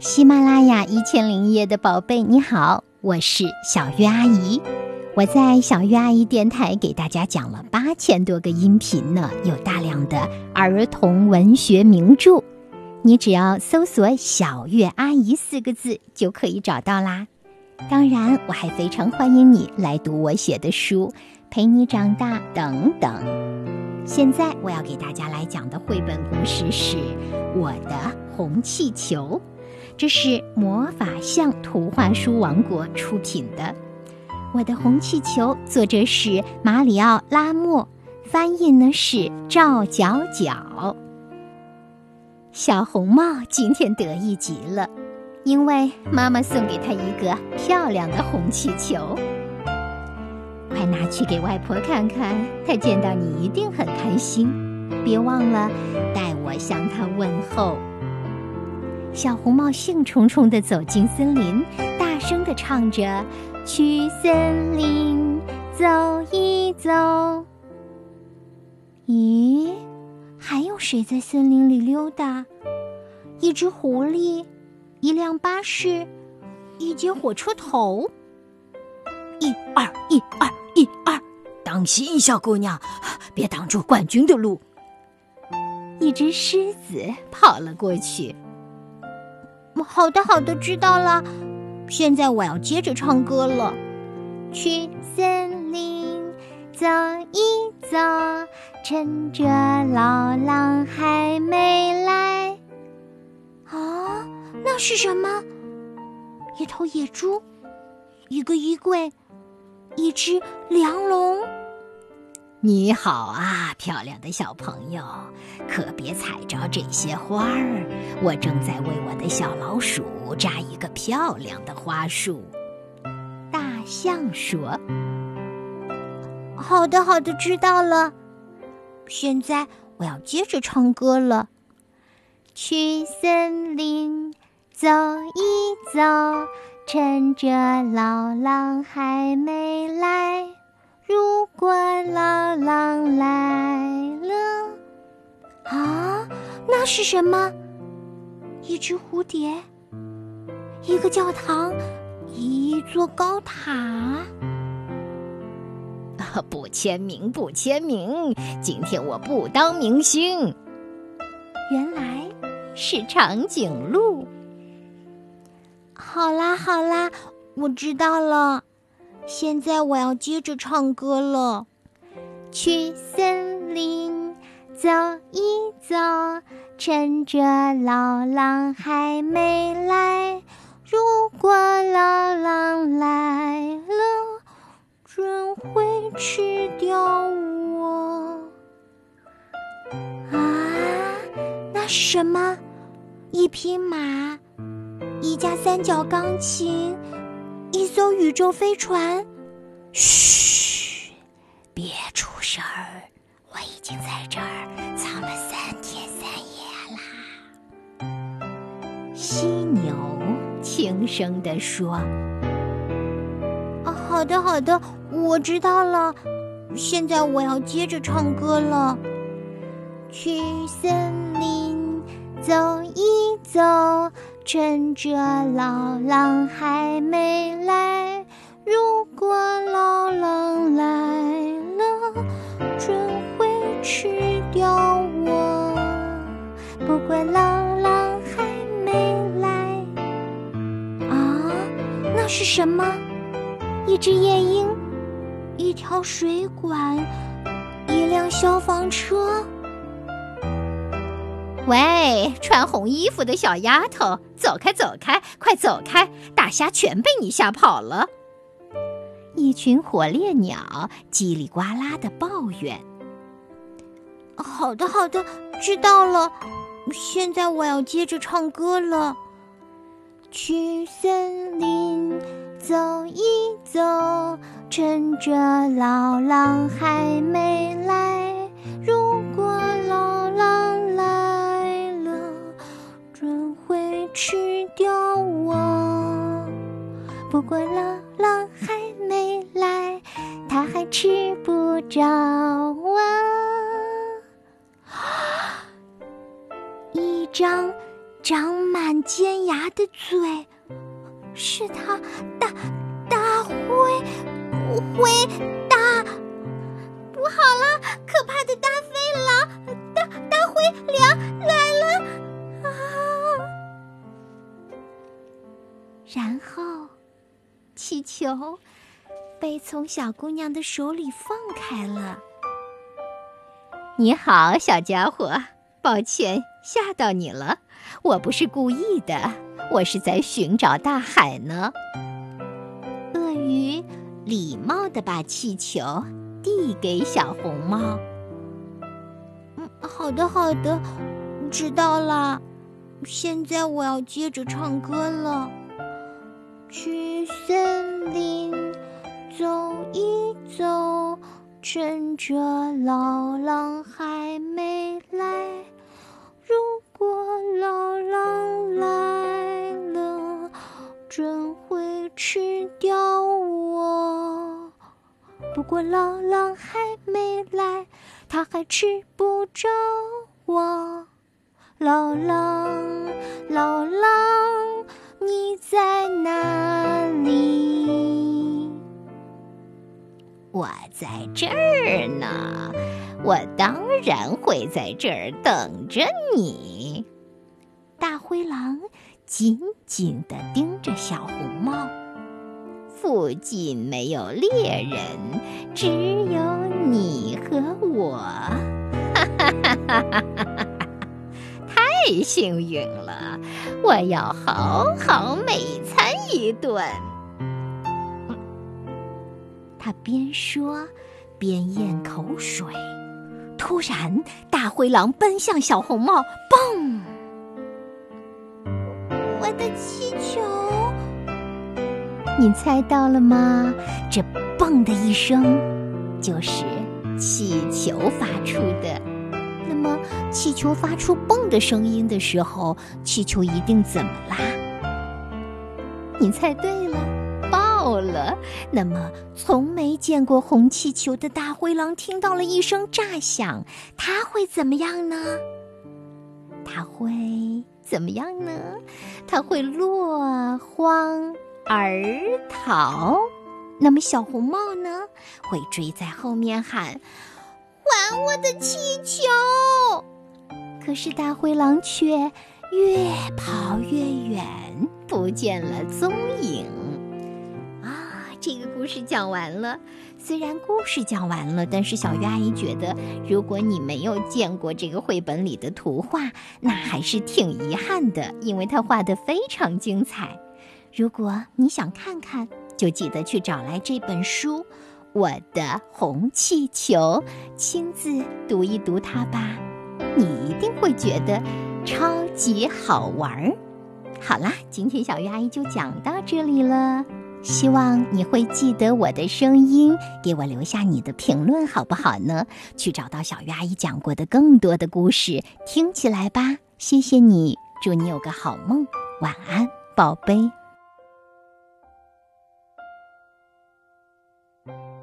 喜马拉雅一千零一夜的宝贝，你好，我是小月阿姨。我在小月阿姨电台给大家讲了八千多个音频呢，有大量的儿童文学名著，你只要搜索“小月阿姨”四个字就可以找到啦。当然，我还非常欢迎你来读我写的书，陪你长大等等。现在我要给大家来讲的绘本故事是《我的红气球》，这是魔法象图画书王国出品的。《我的红气球》作者是马里奥·拉莫，翻译呢是赵角角。小红帽今天得意极了。因为妈妈送给她一个漂亮的红气球，快拿去给外婆看看，她见到你一定很开心。别忘了代我向她问候。小红帽兴冲冲地走进森林，大声地唱着：“去森林走一走。”咦，还有谁在森林里溜达？一只狐狸。一辆巴士，一节火车头。一二一二一二，当心，小姑娘，别挡住冠军的路。一只狮子跑了过去。好的，好的，知道了。现在我要接着唱歌了。去森林走一走，趁着老狼还没来。啊那是什么？一头野猪，一个衣柜，一只梁龙。你好啊，漂亮的小朋友，可别踩着这些花儿。我正在为我的小老鼠扎一个漂亮的花束。大象说：“好的，好的，知道了。现在我要接着唱歌了。去森林。”走一走，趁着老狼还没来。如果老狼来了，啊，那是什么？一只蝴蝶，一个教堂，一座高塔。不签名，不签名！今天我不当明星。原来是长颈鹿。好啦好啦，我知道了。现在我要接着唱歌了。去森林走一走，趁着老狼还没来。如果老狼来了，准会吃掉我。啊，那什么？一匹马。一架三角钢琴，一艘宇宙飞船。嘘，别出声儿，我已经在这儿藏了三天三夜啦。犀牛轻声地说：“啊，好的，好的，我知道了。现在我要接着唱歌了。去森林走一走。”趁着老狼还没来，如果老狼来了，准会吃掉我。不管老狼还没来，啊，那是什么？一只夜莺，一条水管，一辆消防车。喂，穿红衣服的小丫头，走开，走开，快走开！大虾全被你吓跑了。一群火烈鸟叽里呱啦的抱怨。好的，好的，知道了。现在我要接着唱歌了。去森林走一走，趁着老狼还没张长满尖牙的嘴，是他大大灰灰大，不好了！可怕的大灰狼，大大灰狼来了啊！然后，气球被从小姑娘的手里放开了。你好，小家伙，抱歉吓到你了。我不是故意的，我是在寻找大海呢。鳄鱼礼貌地把气球递给小红帽。嗯，好的，好的，知道了。现在我要接着唱歌了。去森林走一走，趁着老狼还没来。如果老狼来了，准会吃掉我。不过老狼还没来，他还吃不着我。老狼，老狼，你在哪里？我在这儿呢。我当然会在这儿等着你。紧紧地盯着小红帽。附近没有猎人，只有你和我。哈哈哈哈哈哈！太幸运了，我要好好美餐一顿。他边说边咽口水。突然，大灰狼奔向小红帽，嘣！你猜到了吗？这“嘣”的一声，就是气球发出的。那么，气球发出“嘣”的声音的时候，气球一定怎么啦？你猜对了。爆了！那么，从没见过红气球的大灰狼听到了一声炸响，它会怎么样呢？它会怎么样呢？它会落荒而逃。那么，小红帽呢？会追在后面喊：“还我的气球！”可是，大灰狼却越跑越远，不见了踪影。啊这个故事讲完了，虽然故事讲完了，但是小鱼阿姨觉得，如果你没有见过这个绘本里的图画，那还是挺遗憾的，因为它画的非常精彩。如果你想看看，就记得去找来这本书《我的红气球》，亲自读一读它吧，你一定会觉得超级好玩儿。好啦，今天小鱼阿姨就讲到这里了。希望你会记得我的声音，给我留下你的评论，好不好呢？去找到小鱼阿姨讲过的更多的故事，听起来吧。谢谢你，祝你有个好梦，晚安，宝贝。thank you